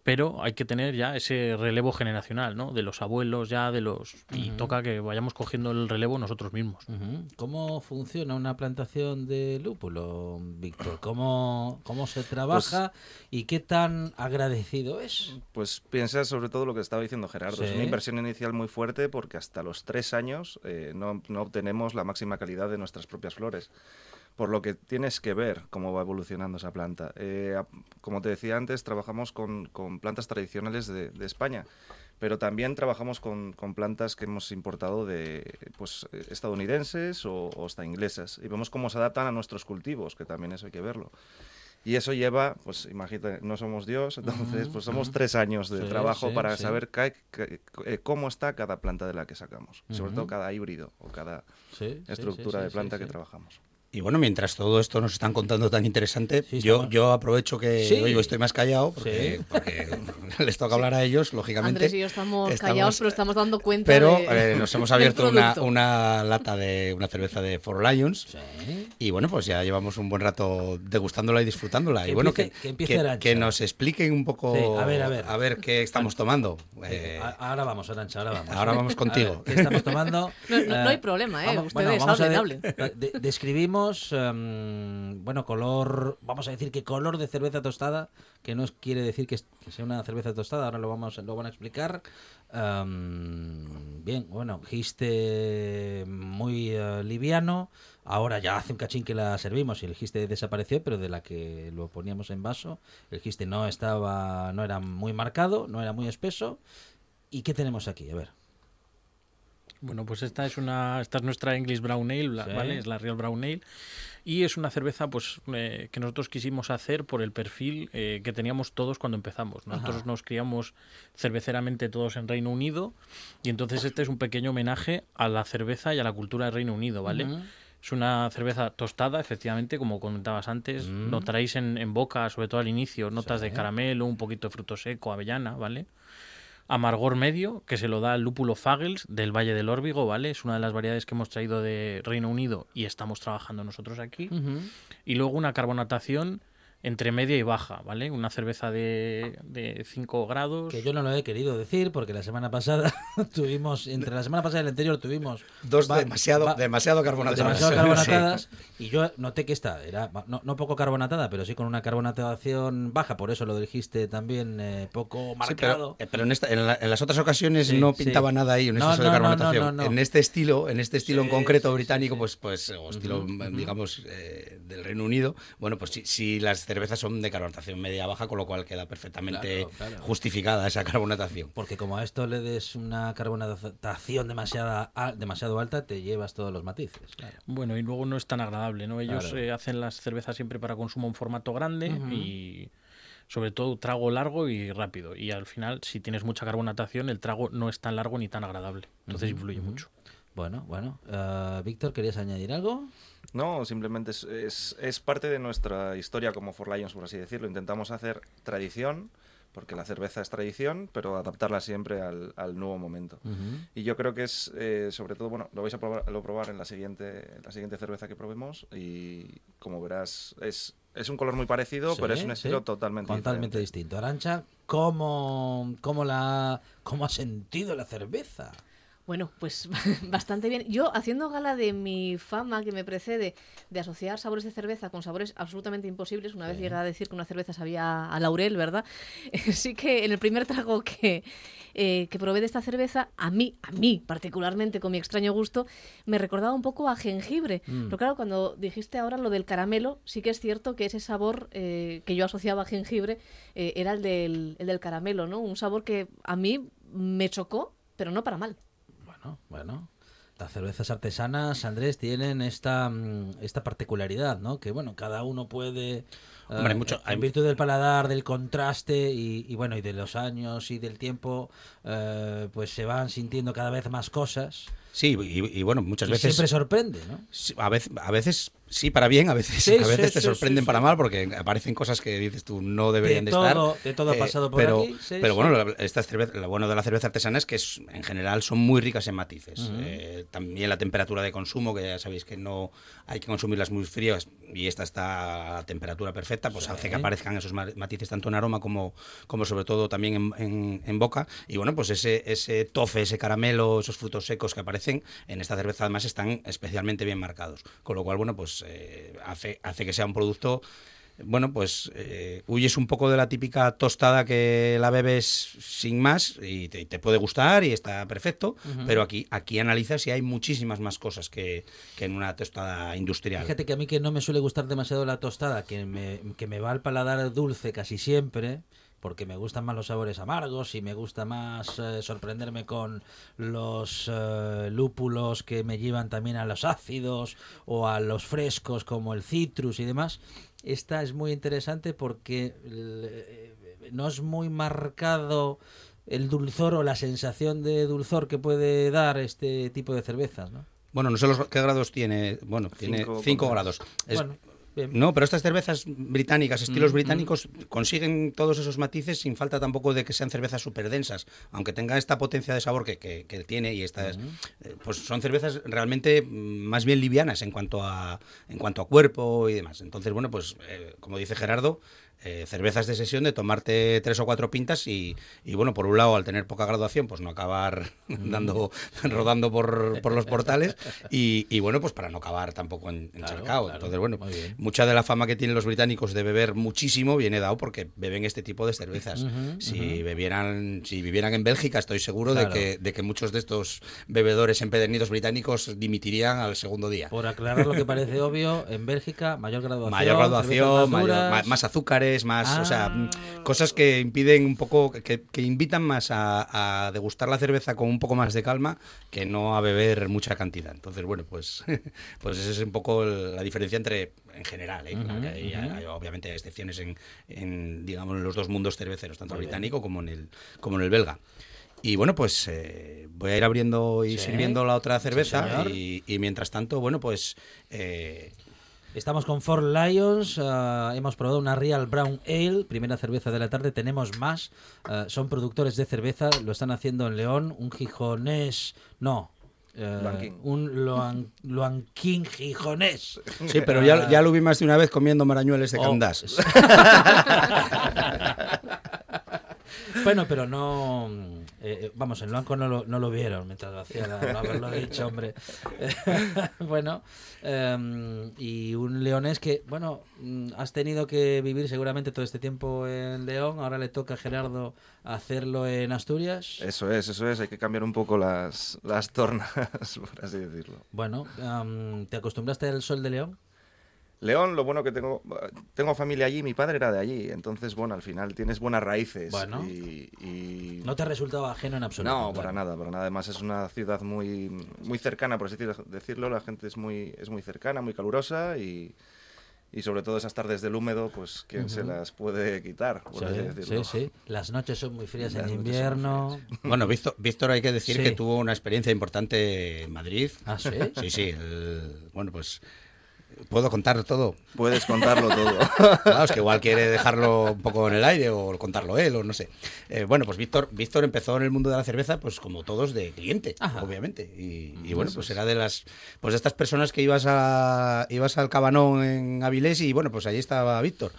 pero hay que tener ya ese relevo generacional, ¿no? De los abuelos ya, de los... Y Ujú. toca que vayamos cogiendo el relevo nosotros mismos. Ujú. ¿Cómo funciona una plantación de lúpulo, Víctor? ¿Cómo, cómo se trabaja y qué tan agradecido es? Pues piensa sobre todo lo que estaba diciendo Gerardo. Es Sí. una inversión inicial muy fuerte porque hasta los tres años eh, no, no obtenemos la máxima calidad de nuestras propias flores. Por lo que tienes que ver cómo va evolucionando esa planta. Eh, como te decía antes, trabajamos con, con plantas tradicionales de, de España, pero también trabajamos con, con plantas que hemos importado de pues, estadounidenses o, o hasta inglesas. Y vemos cómo se adaptan a nuestros cultivos, que también eso hay que verlo. Y eso lleva, pues imagínate, no somos Dios, entonces pues somos tres años de Sí, trabajo sí, para sí. saber ca- eh, cómo está cada planta de la que sacamos, y sobre Ujú. todo cada híbrido o cada estructura de planta que trabajamos. Y bueno, mientras todo esto nos están contando tan interesante, yo, yo aprovecho que Sí. hoy estoy más callado porque, Sí. porque *laughs* les toca hablar a ellos, lógicamente. Andrés y yo estamos, Estamos- callados, pero estamos dando cuenta Pero de- eh, nos *laughs* hemos abierto una, una lata de una cerveza de Four Lions. Y bueno, pues ya llevamos un buen rato degustándola y disfrutándola. Que y bueno, empiece- que, que empiece que- que nos expliquen un poco Sí, a ver, a ver. a ver qué estamos tomando. Sí, Eh, ahora vamos, Arancha, ahora vamos. Ahora vamos contigo. ver, ¿Qué estamos tomando? *laughs* No, no- no hay Eh, problema, ¿eh? vamos- Ustedes vamos a hablen, de- de- em, bueno, color, vamos a decir que color de cerveza tostada, que no quiere decir que sea una cerveza tostada, ahora lo vamos lo van a explicar. Em, bien, bueno, giste muy eh, liviano. Ahora ya hace un cachín que la servimos y el giste desapareció, pero de la que lo poníamos en vaso, el giste no estaba, no era muy marcado, no era muy espeso. ¿Y qué tenemos aquí? A ver. Bueno, pues esta es una, esta es nuestra English Brown Ale, la- Sí. ¿vale? Es la Real Brown Ale. Y es una cerveza pues eh, que nosotros quisimos hacer por el perfil eh, que teníamos todos cuando empezamos. Nosotros Ajá. nos criamos cerveceramente todos en Reino Unido y entonces este es un pequeño homenaje a la cerveza y a la cultura del Reino Unido, ¿vale? Es una cerveza tostada, efectivamente, como comentabas antes. En, en boca, sobre todo al inicio, notas de caramelo, un poquito de fruto seco, avellana, ¿vale? Amargor medio, que se lo da el lúpulo Fagels del Valle del Órbigo, ¿vale? Es una de las variedades que hemos traído de Reino Unido y estamos trabajando nosotros aquí. Y luego una carbonatación entre media y baja, ¿vale? Una cerveza de, de 5 grados. Que yo no lo he querido decir porque la semana pasada *laughs* tuvimos, entre la semana pasada y la anterior tuvimos Dos va- demasiado, va- demasiado carbonatadas. demasiado carbonatadas y yo noté que esta era no, no poco carbonatada, pero sí con una carbonatación baja, por eso lo dijiste también eh, poco Sí, pero, marcado. eh, pero en, esta- en la- en las otras ocasiones Sí, no sí. pintaba nada ahí, un No, exceso no, de no, no, carbonatación. no, no. En este estilo, en este estilo en concreto sí, británico, pues, pues, o estilo, digamos, eh, del Reino Unido, bueno, pues sí, sí las cervezas son de carbonatación media-baja, con lo cual queda perfectamente Claro, claro. justificada esa carbonatación. Porque como a esto le des una carbonatación demasiada, demasiado alta, te llevas todos los matices. claro. Bueno, y luego no es tan agradable, ¿no? Ellos Claro. eh, hacen las cervezas siempre para consumo en formato grande y sobre todo trago largo y rápido. Y al final, si tienes mucha carbonatación, el trago no es tan largo ni tan agradable. Entonces influye mucho. Bueno, bueno. eh, Víctor, ¿querías añadir algo? No, simplemente es, es, es parte de nuestra historia como For Lions, por así decirlo. Intentamos hacer tradición, porque la cerveza es tradición, pero adaptarla siempre al, al nuevo momento. Ujú. Y yo creo que es, eh, sobre todo, bueno, lo vais a probar, lo probar en la siguiente, en la siguiente cerveza que probemos y como verás, es, es un color muy parecido, pero es Sí, un sí. estilo totalmente, Totalmente diferente. distinto. Arancha, ¿cómo, cómo, la, ¿cómo ha sentido la cerveza? Bueno, pues *laughs* bastante bien. Yo, haciendo gala de mi fama que me precede de asociar sabores de cerveza con sabores absolutamente imposibles, una vez llegué a decir que una cerveza sabía a laurel, ¿verdad? *laughs* sí que en el primer trago que, eh, que probé de esta cerveza, a mí, a mí particularmente, con mi extraño gusto, me recordaba un poco a jengibre. Mm. Pero claro, cuando dijiste ahora lo del caramelo, sí que es cierto que ese sabor eh, que yo asociaba a jengibre eh, era el del, el del caramelo, ¿no? Un sabor que a mí me chocó, pero no para mal. Bueno, bueno. Las cervezas artesanas, Andrés, tienen esta, mm, esta particularidad, ¿no? Que, bueno, cada uno puede... Hombre, eh, mucho- en virtud del paladar, del contraste y, y, bueno, y de los años y del tiempo, eh, pues se van sintiendo cada vez más cosas. Sí, y, y bueno, muchas Y veces... siempre sorprende, ¿no? A veces, a veces sí para bien, a veces, Sí, a veces sí, te sí, sorprenden para mal porque aparecen cosas que dices tú no deberían de, De estar. todo- de todo ha pasado por pero, aquí, pero bueno, la- estas cerve- lo bueno de la cerveza artesana es que es- en general son muy ricas en matices. Eh, también la temperatura de consumo, que ya sabéis que no hay que consumirlas muy frías y esta está a temperatura perfecta, pues hace que aparezcan esos ma- matices tanto en aroma como, como sobre todo también en, en- en boca. Y bueno, pues ese, ese tofe, ese caramelo, esos frutos secos que aparecen en esta cerveza además están especialmente bien marcados. Con lo cual, bueno, pues eh, hace, hace que sea un producto bueno, pues eh, huyes un poco de la típica tostada que la bebes sin más y te, te puede gustar y está perfecto, pero aquí, aquí analizas y hay muchísimas más cosas que, que en una tostada industrial. Fíjate que a mí que no me suele gustar demasiado la tostada, que me, que me va al paladar dulce casi siempre, porque me gustan más los sabores amargos y me gusta más eh, sorprenderme con los eh, lúpulos que me llevan también a los ácidos o a los frescos como el citrus y demás. Esta es muy interesante porque eh, no es muy marcado el dulzor o la sensación de dulzor que puede dar este tipo de cervezas, ¿no? Bueno, no sé los, qué grados tiene. Bueno, tiene Cinco 5 con grados. Es- Bueno. No, pero estas cervezas británicas, estilos Mm, británicos, consiguen todos esos matices sin falta tampoco de que sean cervezas súper densas. Aunque tenga esta potencia de sabor que, que- que tiene y estas, eh, pues son cervezas realmente mm, más bien livianas en cuanto a en cuanto a cuerpo y demás. Entonces, bueno, pues eh, como dice Gerardo, eh, cervezas de sesión de tomarte tres o cuatro pintas y, y, bueno, por un lado, al tener poca graduación, pues no acabar *laughs* dando, rodando por, por los portales *laughs* y, y, bueno, pues para no acabar tampoco en, encharcado. claro. Entonces, bueno, mucha de la fama que tienen los británicos de beber muchísimo viene dado porque beben este tipo de cervezas. Si ujú. bebieran, si vivieran en Bélgica, estoy seguro Claro. de, que, de que muchos de estos bebedores empedernidos británicos dimitirían al segundo día. Por aclarar lo que parece obvio, en Bélgica, mayor graduación. Mayor graduación, más mayor- más azúcares, más, o sea, Ah. cosas que impiden un poco, que, que invitan más a, a degustar la cerveza con un poco más de calma que no a beber mucha cantidad. Entonces, bueno, pues, *laughs* pues esa es un poco la diferencia entre, en general, ¿eh? Hay- obviamente hay excepciones en, en, digamos, en los dos mundos cerveceros, tanto el bien. británico como en el, como en el belga. Y bueno, pues eh, voy a ir abriendo y Sí. sirviendo la otra cerveza y mientras tanto, bueno, pues eh, Estamos con Four Lions, ah, hemos probado una Real Brown Ale, primera cerveza de la tarde, tenemos más, ah, son productores de cerveza, lo están haciendo en León, un gijonés, no, eh, un Loan, Loanquín gijonés. Sí, pero ya, Ah, ya lo vi más de una vez comiendo marañueles de Oh. Candás. *laughs* *laughs* Bueno, pero no. eh, eh, vamos, en Blanco no lo, no lo vieron mientras lo hacía, no haberlo dicho, hombre. *laughs* bueno, em, y un leonés que, bueno, mm, has tenido que vivir seguramente todo este tiempo en León, ahora le toca a Gerardo hacerlo en Asturias. Eso es, eso es. Hay que cambiar un poco las, las tornas, *laughs* por así decirlo. Bueno, em, ¿te acostumbraste al sol de León? León, lo bueno que tengo, tengo familia allí, mi padre era de allí, entonces, bueno, al final tienes buenas raíces. Bueno. y, y- No te ha resultado ajeno en absoluto. No, claro. para nada, para nada. Además es una ciudad muy, muy cercana, por así decirlo. La gente es muy, es muy cercana, muy calurosa y, y sobre todo esas tardes del húmedo, pues quién se las puede quitar, por así Sí, decirlo. sí, sí. Las noches son muy frías Las en invierno. Bueno, Víctor, Víctor hay que decir Sí. que tuvo una experiencia importante en Madrid. ¿Ah, sí? Sí, sí. el- bueno, pues puedo contar todo. Puedes contarlo todo. *laughs* Claro, es que igual quiere dejarlo un poco en el aire o contarlo él o no sé. Eh, bueno, pues Víctor, Víctor empezó en el mundo de la cerveza, pues como todos de cliente, Ajá. obviamente. Y, y bueno, pues es. era de las, pues de estas personas que ibas a, ibas al Cabanón en Avilés y bueno, pues allí estaba Víctor.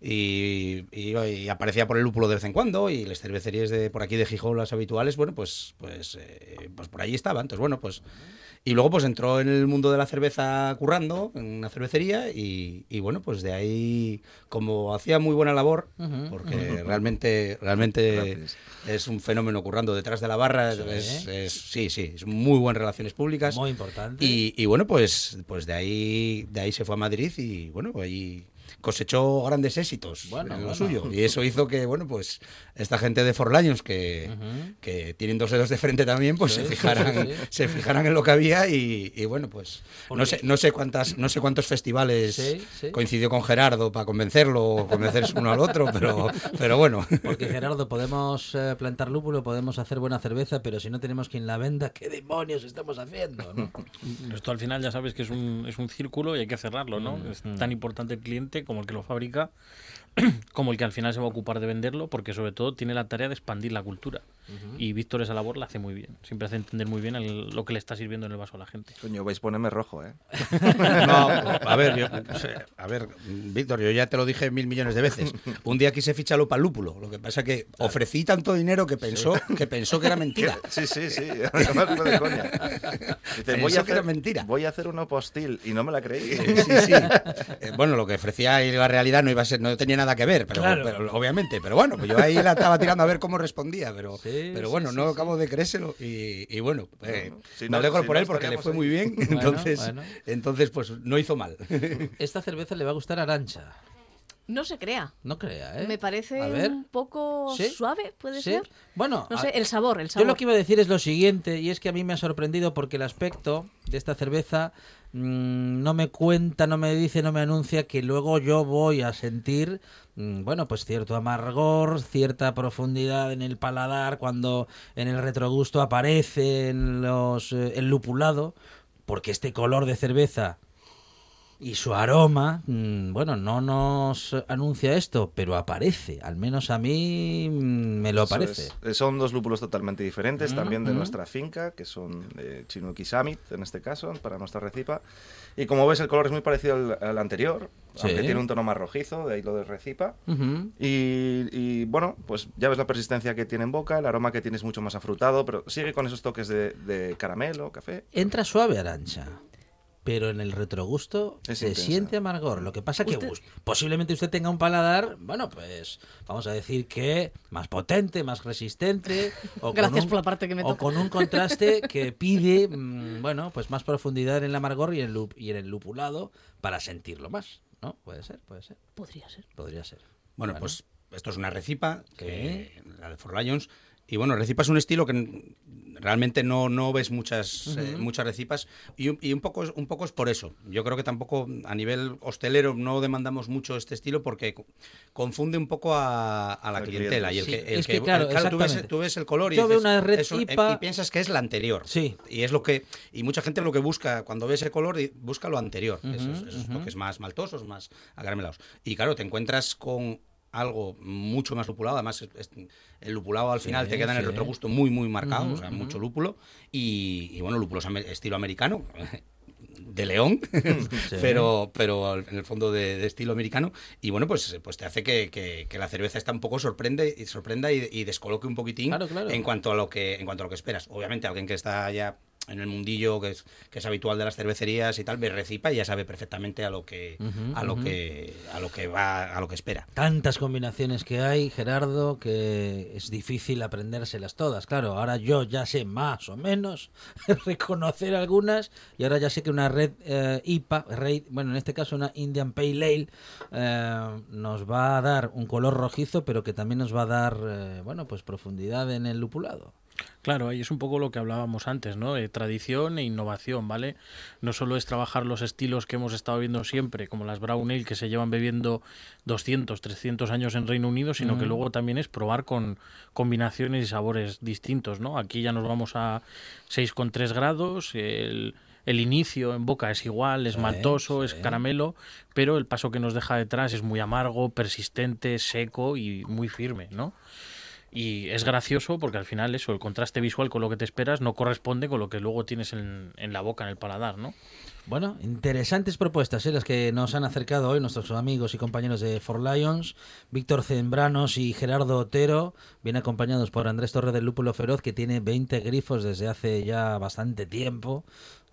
Y, y- y aparecía por el lúpulo de vez en cuando y las cervecerías de por aquí de Gijón las habituales bueno pues pues eh, pues por allí estaban entonces bueno pues y luego pues entró en el mundo de la cerveza currando en una cervecería y, y, bueno pues de ahí como hacía muy buena labor porque *laughs* realmente realmente Gracias. es un fenómeno currando detrás de la barra Sí. es, es- sí sí es muy buenas relaciones públicas Muy importante. y, y bueno, pues, pues de ahí de ahí se fue a Madrid y bueno, ahí cosechó grandes éxitos Bueno, en lo bueno. suyo. *laughs* Y eso hizo que, bueno, pues esta gente de Forlaños que, Ujú. que tienen dos dedos de frente también, pues Sí, se fijaran, sí, se fijaran en lo que había y, y bueno, pues no sé, no sé cuántas, no sé cuántos festivales Sí, sí. coincidió con Gerardo para convencerlo o convencerse uno al otro, pero, *laughs* pero bueno. Porque Gerardo, podemos eh, plantar lúpulo, podemos hacer buena cerveza, pero si no tenemos quien la venda, ¿qué demonios estamos haciendo? no? *laughs* Esto al final ya sabes que es un, es un círculo y hay que cerrarlo, ¿no? Mm, es mm. tan importante el cliente como el que lo fabrica, *clears throat* como el que al final se va a ocupar de venderlo, porque sobre todo tiene la tarea de expandir la cultura. Y Víctor esa labor la hace muy bien. Siempre hace entender muy bien el- lo que le está sirviendo en el vaso a la gente. Coño, vais a ponerme rojo, ¿eh? *laughs* No, a ver, yo- a ver, Víctor, yo ya te lo dije mil millones de veces. Un día quise ficharlo para lúpulo. Lo que pasa que ofrecí tanto dinero que pensó, que pensó que era mentira. *laughs* Sí, sí, sí. *laughs* Además fue de coña. Dice, Pensó voy, a que hacer, era mentira. voy a hacer uno postil y no me la creí. Sí, sí. Eh, bueno, lo que ofrecía y la realidad no iba a ser, no tenía nada que ver, pero, Claro. pero obviamente. Pero bueno, pues yo ahí la estaba tirando a ver cómo respondía, pero, Sí, pero bueno, sí, no sí. acabo de creérselo y, y bueno, eh, si me no- si por no él porque le fue ahí. muy bien, Bueno, entonces, bueno. entonces pues no hizo mal. *laughs* Esta cerveza le va a gustar a Arancha. No se crea. No crea, ¿eh? Me parece un poco ¿Sí? suave, ¿puede ¿Sí? ser? Bueno, No a- sé, el sabor, el Yo sabor. lo que iba a decir es lo siguiente, y es que a mí me ha sorprendido porque el aspecto de esta cerveza mm, no me cuenta, no me dice, no me anuncia que luego yo voy a sentir, mm, bueno, pues cierto amargor, cierta profundidad en el paladar cuando en el retrogusto aparece en los, eh, el lupulado. porque este color de cerveza y su aroma, mm, bueno, no nos anuncia esto, pero aparece. Al menos a mí mm, me lo aparece. es. Son dos lúpulos totalmente diferentes, Mm, también de nuestra finca, que son de Chinook y Summit, en este caso, para nuestra recipa. Y como ves, el color es muy parecido al, al anterior, Sí. aunque tiene un tono más rojizo, de ahí lo de recipa. Y, bueno, pues ya ves la persistencia que tiene en boca, el aroma que tiene es mucho más afrutado, pero sigue con esos toques de, de caramelo, café. Entra suave arancha, pero en el retrogusto Es se intensa. siente amargor. Lo que pasa que Usted- posiblemente usted tenga un paladar, bueno, pues vamos a decir que más potente, más resistente. *laughs* O con Gracias un- por la parte que me O toca. con un contraste que *laughs* pide, mm, bueno, pues más profundidad en el amargor y en, el, lup- y en el lupulado para sentirlo más. ¿No? Puede ser, puede ser. Podría ser. Podría ser. Bueno, Bueno. pues esto es una recipa, que, la de Four Lions. Y bueno, recipa es un estilo que realmente no, no ves muchas, eh, muchas recipas y, un- y un, poco, es- un poco es por eso. Yo creo que tampoco a nivel hostelero no demandamos mucho este estilo porque co- confunde un poco a, a la clientela. Y el que, el es que, claro, tú, ves, exactamente. tú ves el color y, Yo veo dices, una red eso, eh, IPA. y piensas que es la anterior. Sí. Y es lo que y mucha gente lo que busca cuando ve ese color y busca lo anterior, Ujú, esos, esos ujú. toques más maltosos, más acaramelados. Y claro, te encuentras con algo mucho más lupulado, además es- es- el lupulado al Sí, final te queda en el retrogusto muy muy marcado, o sea, mucho lúpulo y, y bueno, lúpulos estilo americano. *laughs* de León, *laughs* Sí. pero, pero en el fondo de, de estilo americano. Y bueno, pues, pues te hace que, que- que la cerveza está un poco sorprende y sorprenda y, y descoloque un poquitín Claro, claro. en cuanto a lo que en cuanto a lo que esperas. Obviamente alguien que está ya en el mundillo que es, que es habitual de las cervecerías y tal, ve recipa y ya sabe perfectamente a lo que a lo que a lo que va a lo que espera. Tantas combinaciones que hay, Gerardo, que es difícil aprendérselas todas. Claro, ahora yo ya sé más o menos *laughs* reconocer algunas y ahora ya sé que una red eh, IPA, red- bueno, en este caso una Indian Pale Ale, eh, nos va a dar un color rojizo, pero que también nos va a dar, eh, bueno, pues profundidad en el lupulado. Claro, ahí es un poco lo que hablábamos antes, ¿no? De tradición e innovación, ¿vale? No solo es trabajar los estilos que hemos estado viendo siempre, como las Brown Ale que se llevan bebiendo 200, 300 años en Reino Unido, sino que luego también es probar con combinaciones y sabores distintos, ¿no? Aquí ya nos vamos a 6,3 grados, el, el inicio en boca es igual, es Sí, maltoso, sí. es caramelo, pero el paso que nos deja detrás es muy amargo, persistente, seco y muy firme, ¿no? Y es gracioso porque al final eso, el contraste visual con lo que te esperas no corresponde con lo que luego tienes en, en la boca, en el paladar, ¿no? Bueno, interesantes propuestas ¿eh? las que nos han acercado hoy nuestros amigos y compañeros de For Lions, Víctor Zembranos y Gerardo Otero, bien acompañados por Andrés Torre del Lúpulo Feroz, que tiene 20 grifos desde hace ya bastante tiempo.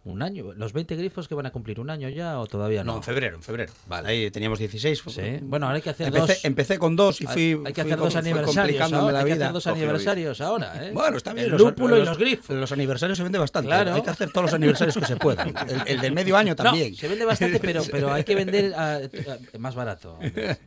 Un año. ¿Los 20 grifos que van a cumplir un año ya o todavía no? No, en febrero, en febrero. Vale. Ahí teníamos 16. Sí. Bueno, ahora hay que hacer empecé, dos. empecé con dos y fui. hay, que fui hacer dos aniversarios. Ahora, hay que hacer dos aniversarios ahora, ¿eh? Bueno, está bien. El los- y los- grifos. Los aniversarios se vende bastante. Claro. Hay que hacer todos los aniversarios que se puedan. El, el del medio año también. No, se vende bastante, pero, *laughs* pero hay que vender ah, ah, más barato.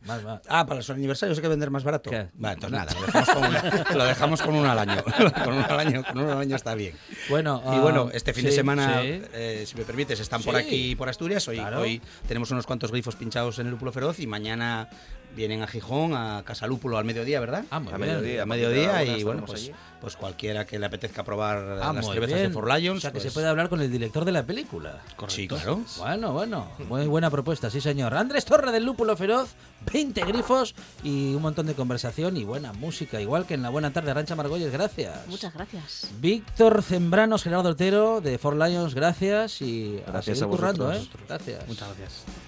Más Ah, para los aniversarios hay que vender más barato. ¿Qué? Vale, entonces nada, lo dejamos con, una- lo dejamos con uno *laughs* al año. con uno al año, con uno al año está bien. Bueno, Y ah, bueno, este fin de semana, sí. Eh, si me permites, están por aquí por Asturias. Hoy, Claro. hoy tenemos unos cuantos grifos pinchados en el lúpulo feroz y mañana vienen a Gijón, a Casa Lúpulo al mediodía, ¿verdad? Ah, muy a bien. mediodía, a mediodía y bueno, pues, pues cualquiera que le apetezca probar Ah, las muy cervezas bien. de For Lions. O sea, que pues- se puede hablar con el director de la película. Sí, claro. Bueno, bueno, muy buena propuesta, sí señor. Andrés Torre del Lúpulo Feroz, 20 grifos y un montón de conversación y buena música, igual que en la buena tarde Arancha Margolles, gracias. Muchas gracias. Víctor Zembranos, Gerardo Otero de For Lions, gracias y a Gracias seguir a currando. ¿eh? Gracias. Muchas gracias.